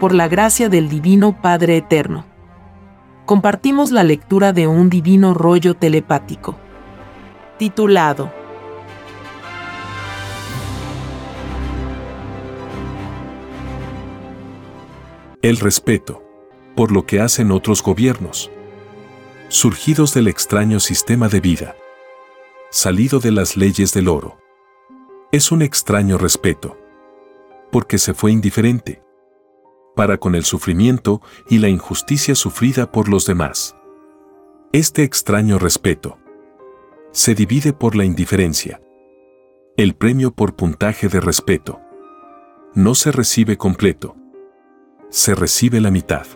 por la gracia del Divino Padre Eterno. Compartimos la lectura de un divino rollo telepático, titulado El respeto, por lo que hacen otros gobiernos, surgidos del extraño sistema de vida, salido de las leyes del oro. Es un extraño respeto, porque se fue indiferente para con el sufrimiento y la injusticia sufrida por los demás. Este extraño respeto se divide por la indiferencia. El premio por puntaje de respeto no se recibe completo, se recibe la mitad.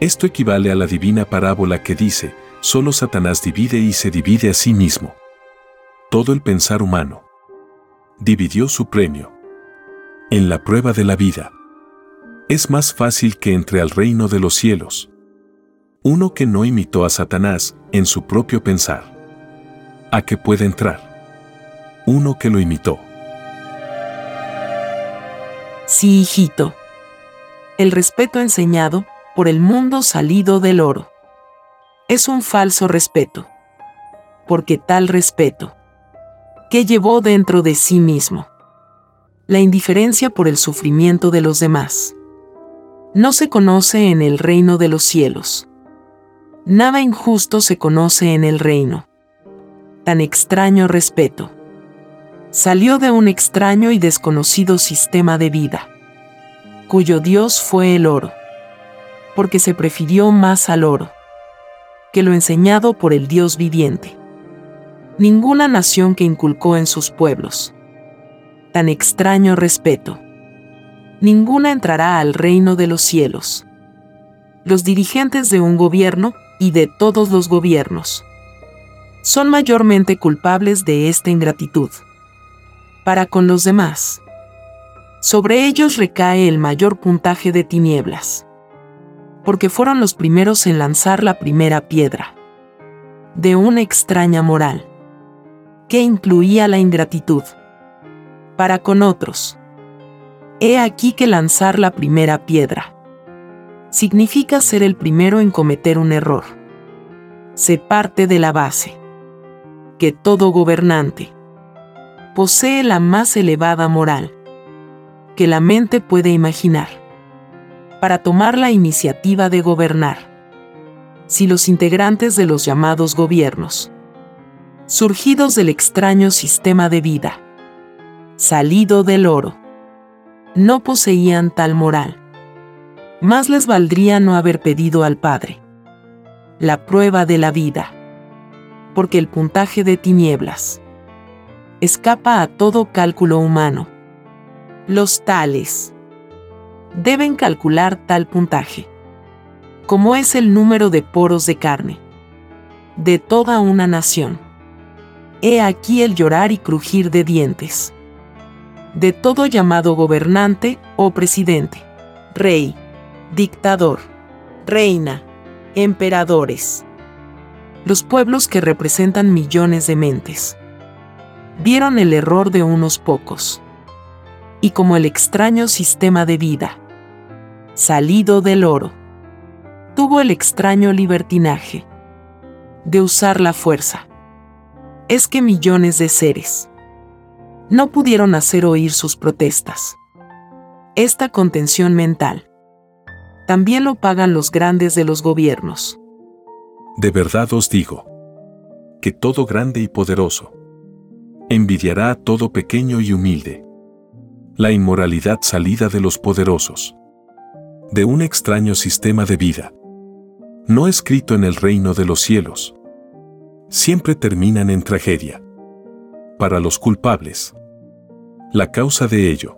Esto equivale a la divina parábola que dice, solo Satanás divide y se divide a sí mismo. Todo el pensar humano dividió su premio. En la prueba de la vida, es más fácil que entre al reino de los cielos. Uno que no imitó a Satanás en su propio pensar. ¿A qué puede entrar? Uno que lo imitó. Sí, hijito. El respeto enseñado por el mundo salido del oro. Es un falso respeto. Porque tal respeto, que llevó dentro de sí mismo la indiferencia por el sufrimiento de los demás no se conoce en el reino de los cielos. Nada injusto se conoce en el reino. Tan extraño respeto. Salió de un extraño y desconocido sistema de vida, cuyo Dios fue el oro, porque se prefirió más al oro que lo enseñado por el Dios viviente. Ninguna nación que inculcó en sus pueblos tan extraño respeto ninguna entrará al reino de los cielos. Los dirigentes de un gobierno y de todos los gobiernos son mayormente culpables de esta ingratitud. Para con los demás, sobre ellos recae el mayor puntaje de tinieblas, porque fueron los primeros en lanzar la primera piedra de una extraña moral que incluía la ingratitud. Para con otros, He aquí que lanzar la primera piedra significa ser el primero en cometer un error. Se parte de la base que todo gobernante posee la más elevada moral que la mente puede imaginar para tomar la iniciativa de gobernar. Si los integrantes de los llamados gobiernos, surgidos del extraño sistema de vida, salido del oro, no poseían tal moral. Más les valdría no haber pedido al Padre la prueba de la vida, porque el puntaje de tinieblas escapa a todo cálculo humano. Los tales deben calcular tal puntaje, como es el número de poros de carne de toda una nación. He aquí el llorar y crujir de dientes de todo llamado gobernante o presidente, rey, dictador, reina, emperadores. Los pueblos que representan millones de mentes vieron el error de unos pocos y como el extraño sistema de vida, salido del oro, tuvo el extraño libertinaje de usar la fuerza. Es que millones de seres no pudieron hacer oír sus protestas. Esta contención mental también lo pagan los grandes de los gobiernos. De verdad os digo, que todo grande y poderoso envidiará a todo pequeño y humilde. La inmoralidad salida de los poderosos, de un extraño sistema de vida, no escrito en el reino de los cielos, siempre terminan en tragedia para los culpables. La causa de ello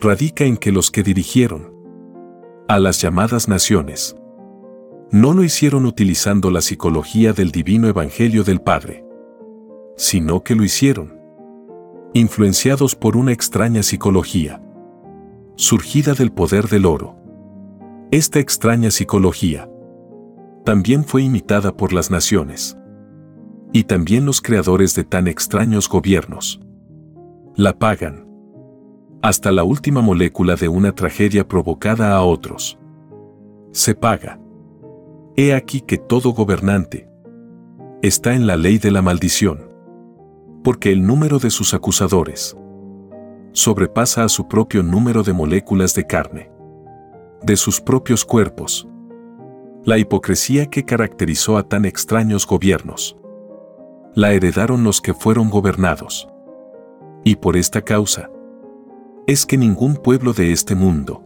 radica en que los que dirigieron a las llamadas naciones no lo hicieron utilizando la psicología del divino Evangelio del Padre, sino que lo hicieron influenciados por una extraña psicología, surgida del poder del oro. Esta extraña psicología también fue imitada por las naciones y también los creadores de tan extraños gobiernos. La pagan. hasta la última molécula de una tragedia provocada a otros. Se paga. He aquí que todo gobernante está en la ley de la maldición, porque el número de sus acusadores sobrepasa a su propio número de moléculas de carne, de sus propios cuerpos. La hipocresía que caracterizó a tan extraños gobiernos la heredaron los que fueron gobernados. Y por esta causa, es que ningún pueblo de este mundo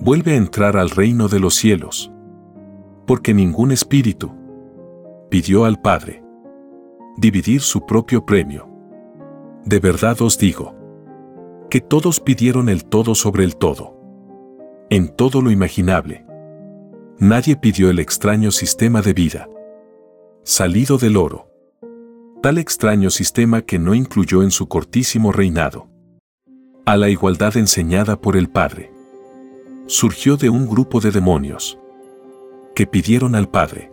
vuelve a entrar al reino de los cielos, porque ningún espíritu pidió al Padre dividir su propio premio. De verdad os digo, que todos pidieron el todo sobre el todo, en todo lo imaginable. Nadie pidió el extraño sistema de vida, salido del oro, tal extraño sistema que no incluyó en su cortísimo reinado a la igualdad enseñada por el Padre. Surgió de un grupo de demonios que pidieron al Padre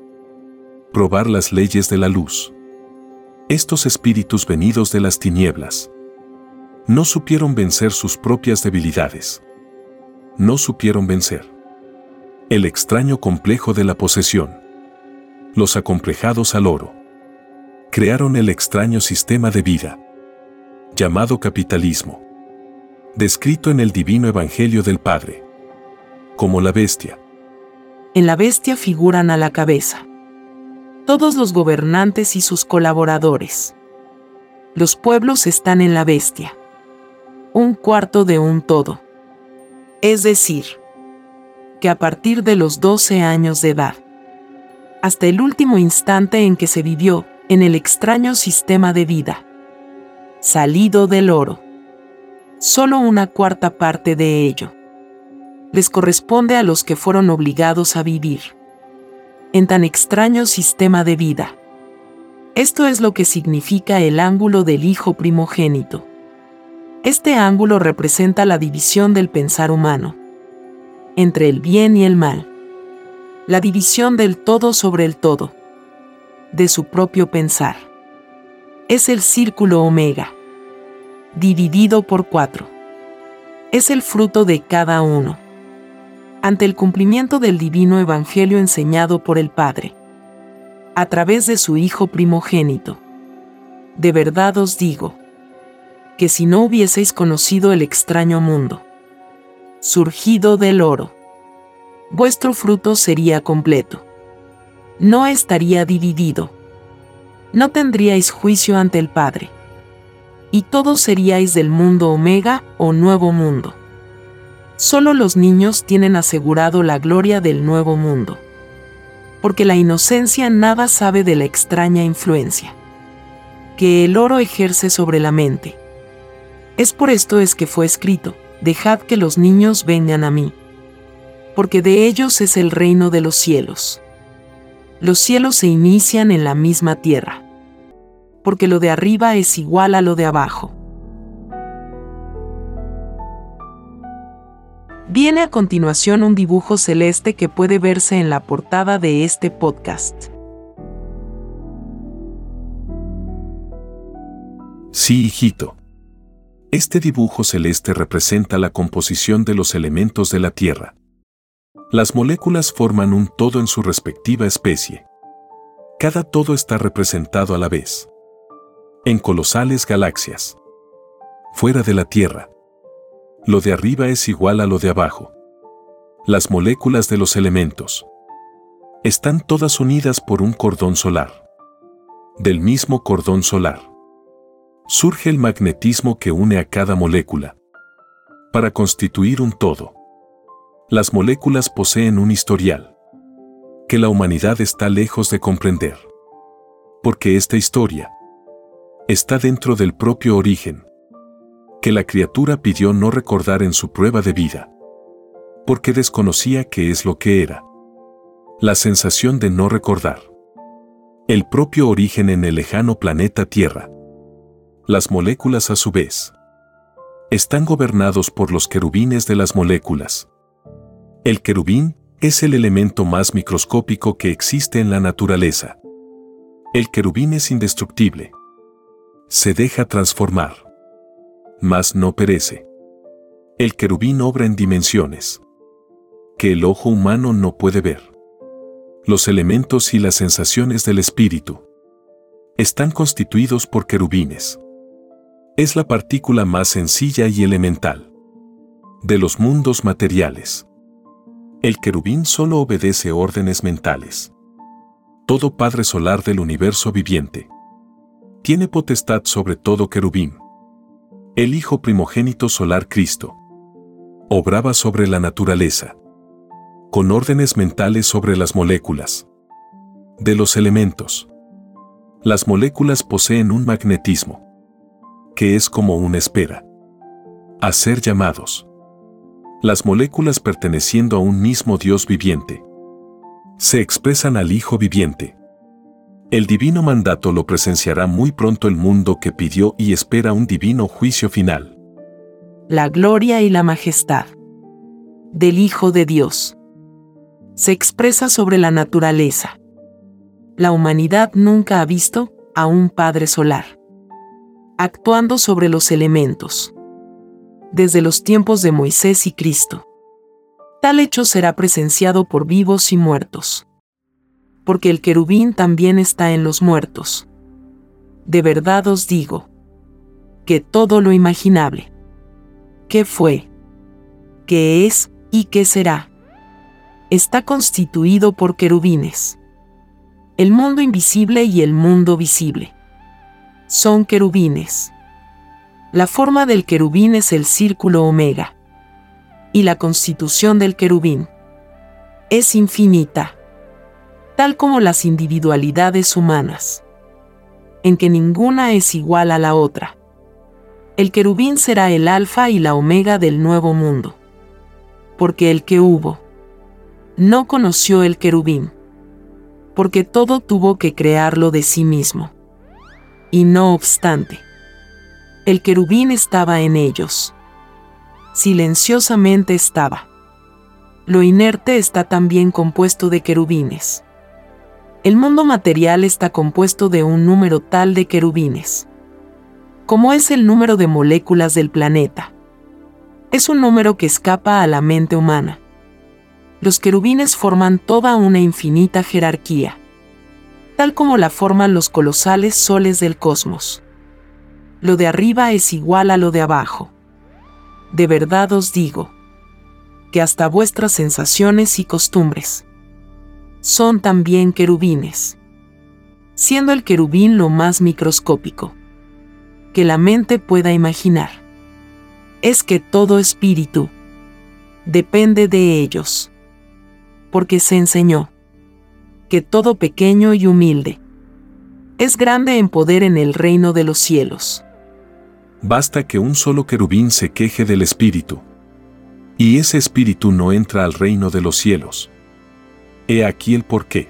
probar las leyes de la luz. Estos espíritus venidos de las tinieblas no supieron vencer sus propias debilidades. No supieron vencer el extraño complejo de la posesión. Los acomplejados al oro crearon el extraño sistema de vida llamado capitalismo descrito en el divino Evangelio del Padre, como la bestia. En la bestia figuran a la cabeza todos los gobernantes y sus colaboradores. Los pueblos están en la bestia. Un cuarto de un todo. Es decir, que a partir de los 12 años de edad, hasta el último instante en que se vivió en el extraño sistema de vida, salido del oro, solo una cuarta parte de ello. Les corresponde a los que fueron obligados a vivir. En tan extraño sistema de vida. Esto es lo que significa el ángulo del Hijo primogénito. Este ángulo representa la división del pensar humano. Entre el bien y el mal, la división del todo sobre el todo, de su propio pensar. Es el círculo omega dividido por cuatro. Es el fruto de cada uno. Ante el cumplimiento del divino evangelio enseñado por el Padre, a través de su Hijo primogénito. De verdad os digo, que si no hubieseis conocido el extraño mundo, surgido del oro, vuestro fruto sería completo. No estaría dividido. No tendríais juicio ante el Padre y todos seríais del mundo omega o nuevo mundo. Solo los niños tienen asegurado la gloria del nuevo mundo. Porque la inocencia nada sabe de la extraña influencia que el oro ejerce sobre la mente. Es por esto es que fue escrito, dejad que los niños vengan a mí, porque de ellos es el reino de los cielos. Los cielos se inician en la misma tierra porque lo de arriba es igual a lo de abajo. Viene a continuación un dibujo celeste que puede verse en la portada de este podcast. Sí, hijito. Este dibujo celeste representa la composición de los elementos de la Tierra. Las moléculas forman un todo en su respectiva especie. Cada todo está representado a la vez en colosales galaxias. Fuera de la Tierra. Lo de arriba es igual a lo de abajo. Las moléculas de los elementos están todas unidas por un cordón solar. Del mismo cordón solar surge el magnetismo que une a cada molécula para constituir un todo. Las moléculas poseen un historial que la humanidad está lejos de comprender. Porque esta historia está dentro del propio origen, que la criatura pidió no recordar en su prueba de vida, porque desconocía qué es lo que era. La sensación de no recordar. El propio origen en el lejano planeta Tierra. Las moléculas a su vez. Están gobernados por los querubines de las moléculas. El querubín es el elemento más microscópico que existe en la naturaleza. El querubín es indestructible se deja transformar. Mas no perece. El querubín obra en dimensiones que el ojo humano no puede ver. Los elementos y las sensaciones del espíritu están constituidos por querubines. Es la partícula más sencilla y elemental de los mundos materiales. El querubín solo obedece órdenes mentales. Todo Padre Solar del universo viviente tiene potestad sobre todo querubín. El Hijo primogénito solar Cristo obraba sobre la naturaleza, con órdenes mentales sobre las moléculas de los elementos. Las moléculas poseen un magnetismo, que es como una espera, a ser llamados. Las moléculas perteneciendo a un mismo Dios viviente se expresan al Hijo viviente. El divino mandato lo presenciará muy pronto el mundo que pidió y espera un divino juicio final. La gloria y la majestad del Hijo de Dios se expresa sobre la naturaleza. La humanidad nunca ha visto a un Padre Solar actuando sobre los elementos. Desde los tiempos de Moisés y Cristo. Tal hecho será presenciado por vivos y muertos porque el querubín también está en los muertos. De verdad os digo, que todo lo imaginable, que fue, que es y que será, está constituido por querubines. El mundo invisible y el mundo visible son querubines. La forma del querubín es el círculo omega. Y la constitución del querubín es infinita tal como las individualidades humanas, en que ninguna es igual a la otra. El querubín será el alfa y la omega del nuevo mundo, porque el que hubo no conoció el querubín, porque todo tuvo que crearlo de sí mismo. Y no obstante, el querubín estaba en ellos. Silenciosamente estaba. Lo inerte está también compuesto de querubines. El mundo material está compuesto de un número tal de querubines, como es el número de moléculas del planeta. Es un número que escapa a la mente humana. Los querubines forman toda una infinita jerarquía, tal como la forman los colosales soles del cosmos. Lo de arriba es igual a lo de abajo. De verdad os digo, que hasta vuestras sensaciones y costumbres son también querubines, siendo el querubín lo más microscópico que la mente pueda imaginar. Es que todo espíritu depende de ellos, porque se enseñó que todo pequeño y humilde es grande en poder en el reino de los cielos. Basta que un solo querubín se queje del espíritu, y ese espíritu no entra al reino de los cielos. He aquí el porqué.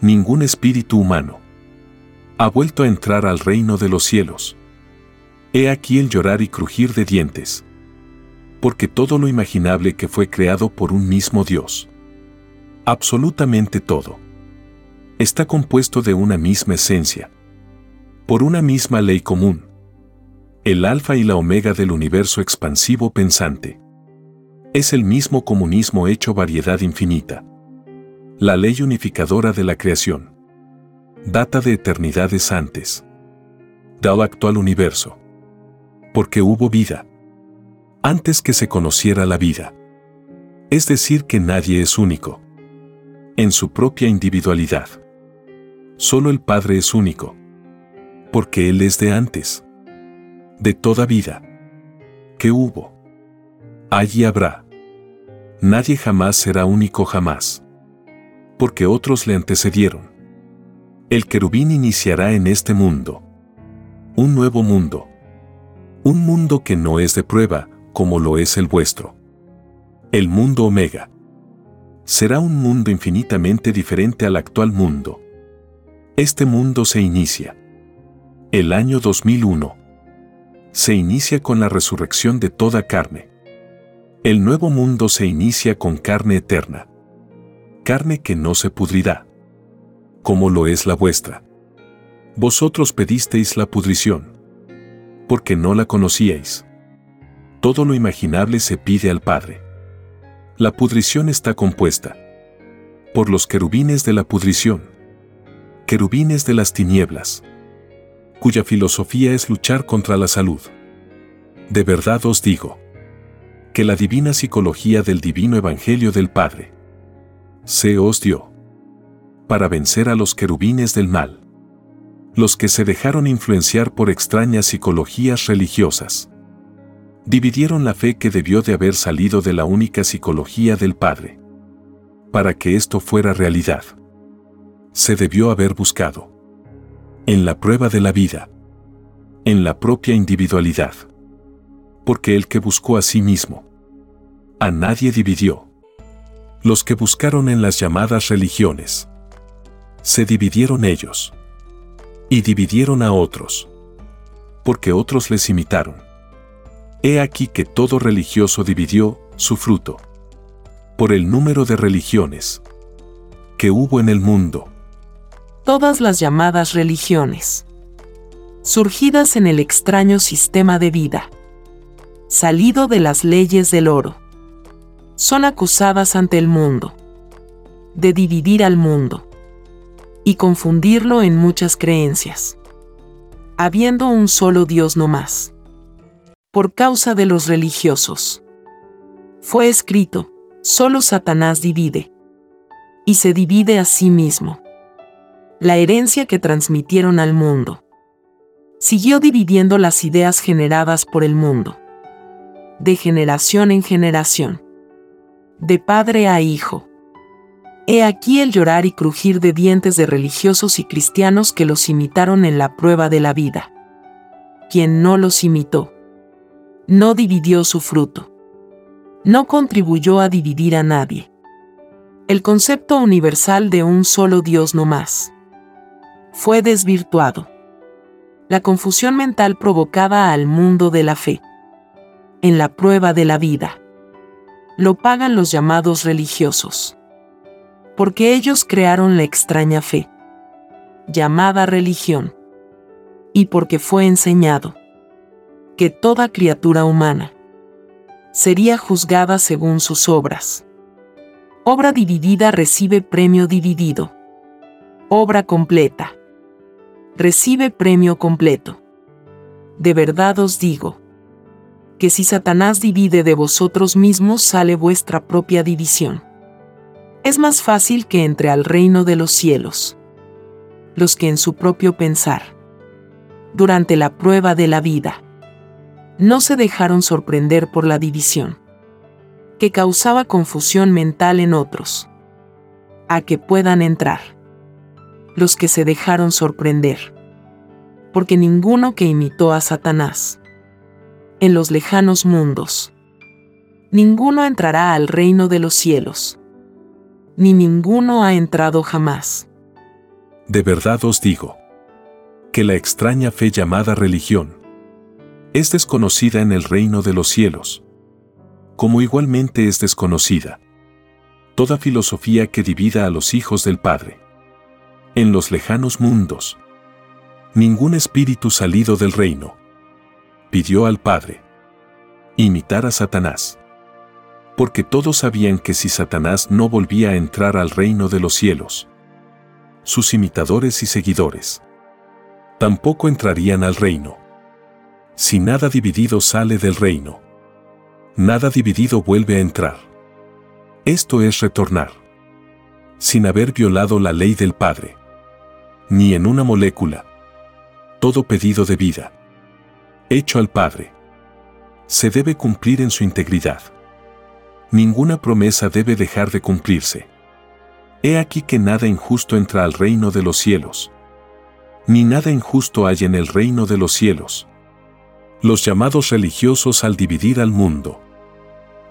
Ningún espíritu humano ha vuelto a entrar al reino de los cielos. He aquí el llorar y crujir de dientes. Porque todo lo imaginable que fue creado por un mismo Dios, absolutamente todo, está compuesto de una misma esencia, por una misma ley común, el alfa y la omega del universo expansivo pensante. Es el mismo comunismo hecho variedad infinita la ley unificadora de la creación. Data de eternidades antes. Del actual universo. Porque hubo vida. Antes que se conociera la vida. Es decir, que nadie es único. En su propia individualidad. Solo el Padre es único. Porque Él es de antes. De toda vida. Que hubo. Allí habrá. Nadie jamás será único jamás porque otros le antecedieron. El querubín iniciará en este mundo. Un nuevo mundo. Un mundo que no es de prueba, como lo es el vuestro. El mundo omega. Será un mundo infinitamente diferente al actual mundo. Este mundo se inicia. El año 2001. Se inicia con la resurrección de toda carne. El nuevo mundo se inicia con carne eterna carne que no se pudrirá, como lo es la vuestra. Vosotros pedisteis la pudrición, porque no la conocíais. Todo lo imaginable se pide al Padre. La pudrición está compuesta por los querubines de la pudrición, querubines de las tinieblas, cuya filosofía es luchar contra la salud. De verdad os digo, que la divina psicología del divino Evangelio del Padre se os dio para vencer a los querubines del mal, los que se dejaron influenciar por extrañas psicologías religiosas dividieron la fe que debió de haber salido de la única psicología del Padre. Para que esto fuera realidad, se debió haber buscado en la prueba de la vida, en la propia individualidad, porque el que buscó a sí mismo, a nadie dividió. Los que buscaron en las llamadas religiones, se dividieron ellos y dividieron a otros, porque otros les imitaron He aquí que todo religioso dividió su fruto por el número de religiones que hubo en el mundo. Todas las llamadas religiones, surgidas en el extraño sistema de vida, salido de las leyes del oro, son acusadas ante el mundo de dividir al mundo y confundirlo en muchas creencias, habiendo un solo Dios no más por causa de los religiosos. Fue escrito, solo Satanás divide. Y se divide a sí mismo. La herencia que transmitieron al mundo. Siguió dividiendo las ideas generadas por el mundo. De generación en generación. De padre a hijo. He aquí el llorar y crujir de dientes de religiosos y cristianos que los imitaron en la prueba de la vida. Quien no los imitó no dividió su fruto. No contribuyó a dividir a nadie. El concepto universal de un solo Dios no más. Fue desvirtuado. La confusión mental provocada al mundo de la fe. En la prueba de la vida. Lo pagan los llamados religiosos. Porque ellos crearon la extraña fe. Llamada religión. Y porque fue enseñado que toda criatura humana sería juzgada según sus obras. Obra dividida recibe premio dividido. Obra completa. Recibe premio completo. De verdad os digo, que si Satanás divide de vosotros mismos sale vuestra propia división. Es más fácil que entre al reino de los cielos. Los que en su propio pensar, durante la prueba de la vida, no se dejaron sorprender por la división, que causaba confusión mental en otros, a que puedan entrar. Los que se dejaron sorprender, porque ninguno que imitó a Satanás, en los lejanos mundos, ninguno entrará al reino de los cielos, ni ninguno ha entrado jamás. De verdad os digo, que la extraña fe llamada religión, es desconocida en el reino de los cielos, como igualmente es desconocida toda filosofía que divida a los hijos del Padre. En los lejanos mundos, ningún espíritu salido del reino pidió al Padre imitar a Satanás, porque todos sabían que si Satanás no volvía a entrar al reino de los cielos, sus imitadores y seguidores tampoco entrarían al reino. Si nada dividido sale del reino, nada dividido vuelve a entrar. Esto es retornar. Sin haber violado la ley del Padre. Ni en una molécula. Todo pedido de vida. Hecho al Padre. Se debe cumplir en su integridad. Ninguna promesa debe dejar de cumplirse. He aquí que nada injusto entra al reino de los cielos. Ni nada injusto hay en el reino de los cielos los llamados religiosos al dividir al mundo.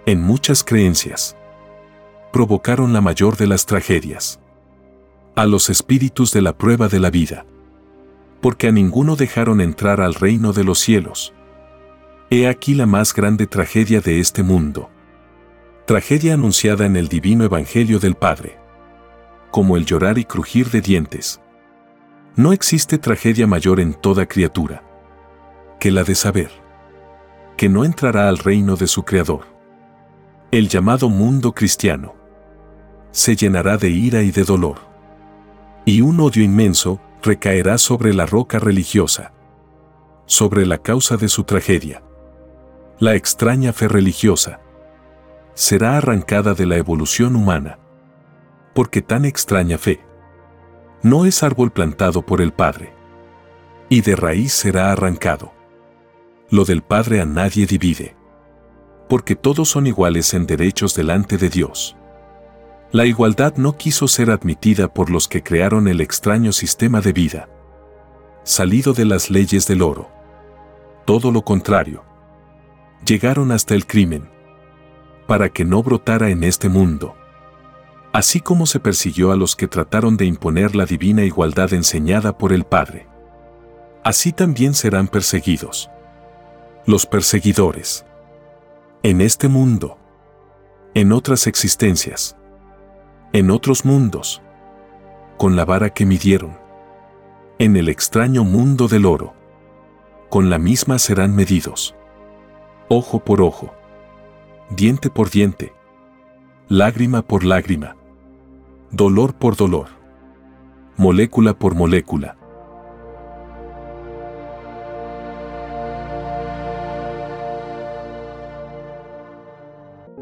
En muchas creencias, provocaron la mayor de las tragedias. A los espíritus de la prueba de la vida. Porque a ninguno dejaron entrar al reino de los cielos. He aquí la más grande tragedia de este mundo. Tragedia anunciada en el divino Evangelio del Padre. Como el llorar y crujir de dientes. No existe tragedia mayor en toda criatura que la de saber que no entrará al reino de su Creador. El llamado mundo cristiano se llenará de ira y de dolor. Y un odio inmenso recaerá sobre la roca religiosa, sobre la causa de su tragedia. La extraña fe religiosa será arrancada de la evolución humana, porque tan extraña fe no es árbol plantado por el Padre, y de raíz será arrancado. Lo del Padre a nadie divide, porque todos son iguales en derechos delante de Dios. La igualdad no quiso ser admitida por los que crearon el extraño sistema de vida, salido de las leyes del oro. Todo lo contrario. Llegaron hasta el crimen, para que no brotara en este mundo. Así como se persiguió a los que trataron de imponer la divina igualdad enseñada por el Padre. Así también serán perseguidos. Los perseguidores. En este mundo. En otras existencias. En otros mundos. Con la vara que midieron. En el extraño mundo del oro. Con la misma serán medidos. Ojo por ojo diente por diente, lágrima por lágrima, dolor por dolor, molécula por molécula.